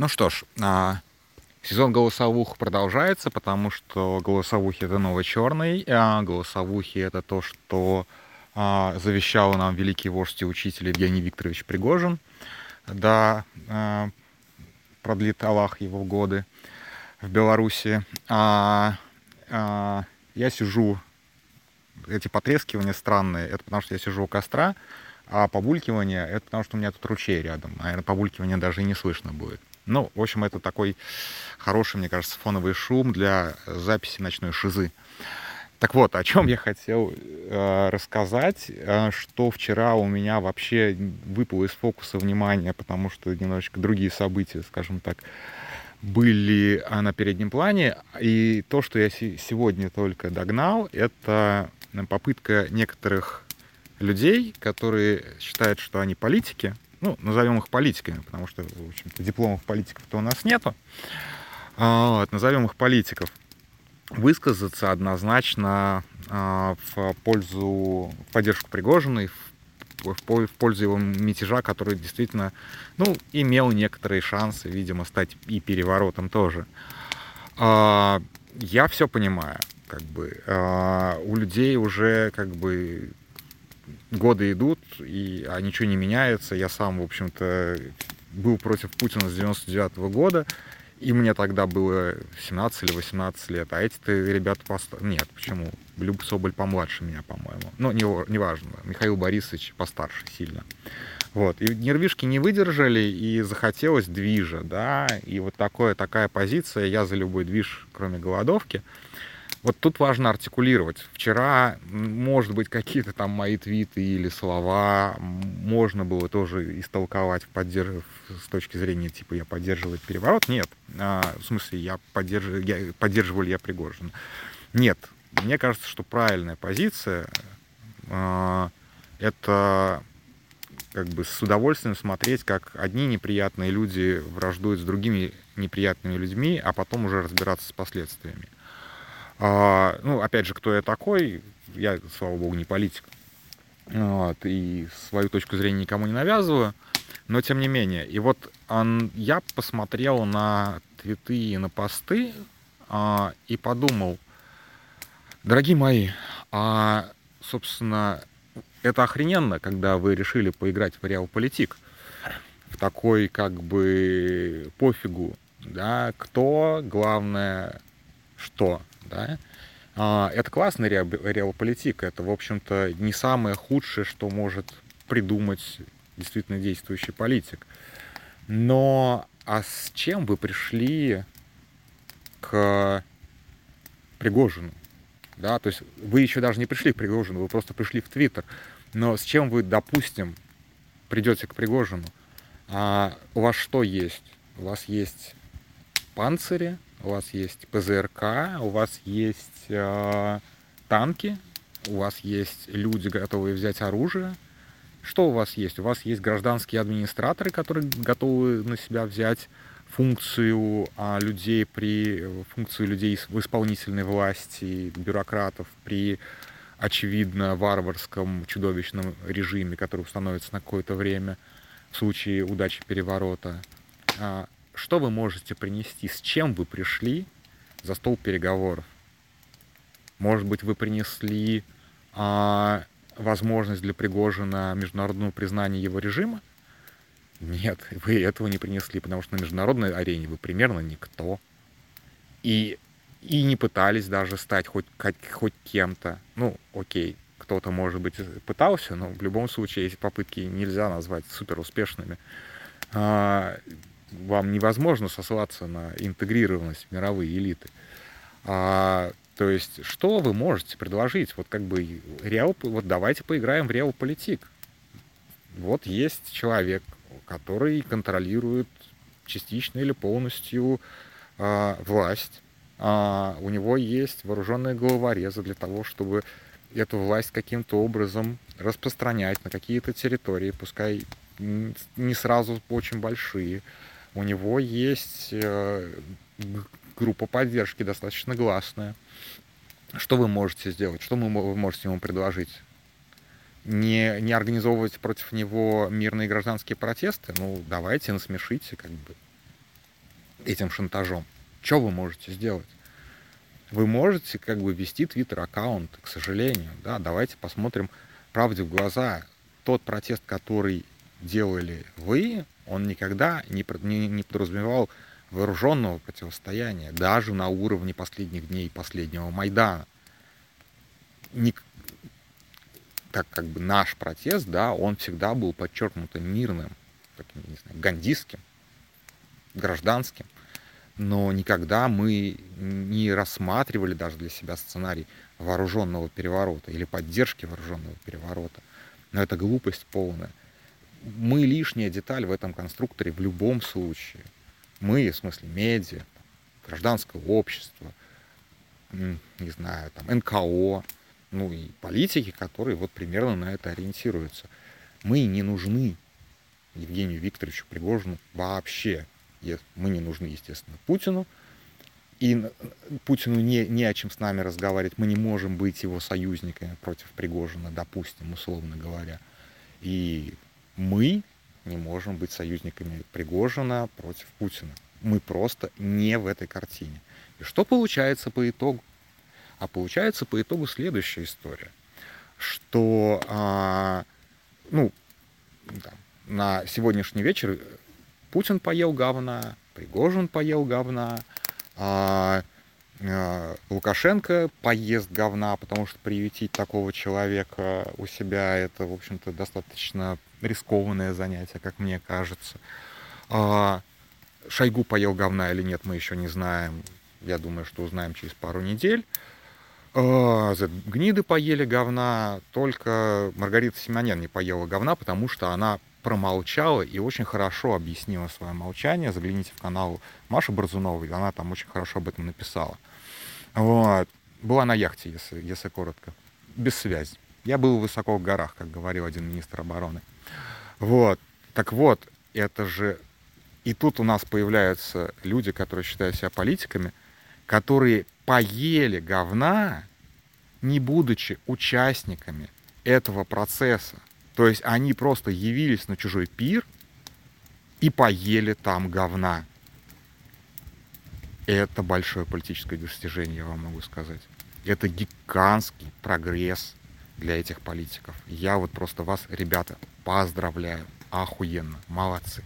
Ну что ж, а, сезон голосовух продолжается, потому что голосовухи это новый черный, а голосовухи это то, что а, завещал нам великий вождь и учитель Евгений Викторович Пригожин. Да, а, продлит Аллах его годы в Беларуси. А, а, я сижу, эти потрескивания странные, это потому что я сижу у костра, а побулькивание это потому что у меня тут ручей рядом. Наверное, побулькивание даже и не слышно будет. Ну, в общем, это такой хороший, мне кажется, фоновый шум для записи ночной шизы. Так вот, о чем я хотел э, рассказать, э, что вчера у меня вообще выпало из фокуса внимания, потому что немножечко другие события, скажем так, были а, на переднем плане. И то, что я сегодня только догнал, это попытка некоторых людей, которые считают, что они политики, ну, назовем их политиками, потому что, в общем-то, дипломов политиков-то у нас нету. А, вот, назовем их политиков. Высказаться однозначно а, в пользу, в поддержку Пригожина и в, в пользу его мятежа, который действительно, ну, имел некоторые шансы, видимо, стать и переворотом тоже. А, я все понимаю, как бы. У людей уже, как бы, годы идут, и, а ничего не меняется. Я сам, в общем-то, был против Путина с 99 -го года, и мне тогда было 17 или 18 лет. А эти-то ребята постарше. Нет, почему? Люб Соболь помладше меня, по-моему. Ну, не, неважно. Михаил Борисович постарше сильно. Вот. И нервишки не выдержали, и захотелось движа, да. И вот такое, такая позиция, я за любой движ, кроме голодовки. Вот тут важно артикулировать. Вчера, может быть, какие-то там мои твиты или слова можно было тоже истолковать в поддерж... с точки зрения, типа, я поддерживаю переворот. Нет. А, в смысле, я, поддерж... я поддерживал я Пригожина. Нет. Мне кажется, что правильная позиция а, это как бы с удовольствием смотреть, как одни неприятные люди враждуют с другими неприятными людьми, а потом уже разбираться с последствиями. А, ну, опять же, кто я такой, я, слава богу, не политик. Вот, и свою точку зрения никому не навязываю. Но тем не менее. И вот он, я посмотрел на твиты и на посты а, и подумал, дорогие мои, а, собственно, это охрененно, когда вы решили поиграть в реал-политик. В такой, как бы, пофигу, да, кто, главное, что. Да? А, это классный реалполитик, это, в общем-то, не самое худшее, что может придумать действительно действующий политик. Но а с чем вы пришли к Пригожину? Да, то есть вы еще даже не пришли к Пригожину, вы просто пришли в Твиттер. Но с чем вы, допустим, придете к Пригожину? А у вас что есть? У вас есть панцири, у вас есть ПЗРК, у вас есть э, танки, у вас есть люди, готовые взять оружие. Что у вас есть? У вас есть гражданские администраторы, которые готовы на себя взять функцию а, людей при функцию людей в исполнительной власти, бюрократов при очевидно варварском чудовищном режиме, который установится на какое-то время в случае удачи переворота. Что вы можете принести, с чем вы пришли за стол переговоров. Может быть, вы принесли а, возможность для Пригожина международного признания его режима? Нет, вы этого не принесли, потому что на международной арене вы примерно никто. И, и не пытались даже стать хоть, хоть, хоть кем-то. Ну, окей, кто-то, может быть, пытался, но в любом случае эти попытки нельзя назвать супер успешными. А, вам невозможно сослаться на интегрированность мировые элиты. А, то есть, что вы можете предложить? Вот как бы реал, вот давайте поиграем в реал-политик. Вот есть человек, который контролирует частично или полностью а, власть. А, у него есть вооруженные головорезы для того, чтобы эту власть каким-то образом распространять на какие-то территории, пускай не сразу очень большие у него есть э, группа поддержки достаточно гласная. Что вы можете сделать? Что вы можете ему предложить? Не, не организовывать против него мирные гражданские протесты? Ну, давайте, насмешите, как бы. этим шантажом. Что вы можете сделать? Вы можете как бы вести твиттер-аккаунт, к сожалению. Да, давайте посмотрим правде в глаза. Тот протест, который делали вы, он никогда не, не, не подразумевал вооруженного противостояния, даже на уровне последних дней последнего Майдана. Не, так как бы наш протест, да, он всегда был подчеркнуто мирным, таким, не знаю, гандистским, гражданским но никогда мы не рассматривали даже для себя сценарий вооруженного переворота или поддержки вооруженного переворота. Но это глупость полная. Мы лишняя деталь в этом конструкторе в любом случае. Мы, в смысле, медиа, гражданское общество, не знаю, там, НКО, ну и политики, которые вот примерно на это ориентируются. Мы не нужны Евгению Викторовичу Пригожину вообще мы не нужны, естественно, Путину. И Путину не, не о чем с нами разговаривать. Мы не можем быть его союзниками против Пригожина, допустим, условно говоря. И мы не можем быть союзниками Пригожина против Путина. Мы просто не в этой картине. И что получается по итогу? А получается по итогу следующая история, что а, ну, да, на сегодняшний вечер Путин поел говна, Пригожин поел говна, а, Лукашенко поест говна, потому что приютить такого человека у себя это, в общем-то, достаточно рискованное занятие, как мне кажется. А, Шойгу поел говна или нет, мы еще не знаем. Я думаю, что узнаем через пару недель. А, гниды поели говна, только Маргарита Симонян не поела говна, потому что она промолчала и очень хорошо объяснила свое молчание. Загляните в канал Маши Борзуновой, она там очень хорошо об этом написала. Вот. Была на яхте, если, если коротко. Без связи. Я был высоко в горах, как говорил один министр обороны. Вот. Так вот, это же... И тут у нас появляются люди, которые считают себя политиками, которые поели говна, не будучи участниками этого процесса. То есть они просто явились на чужой пир и поели там говна. Это большое политическое достижение, я вам могу сказать. Это гигантский прогресс для этих политиков. Я вот просто вас, ребята, поздравляю. Охуенно. Молодцы.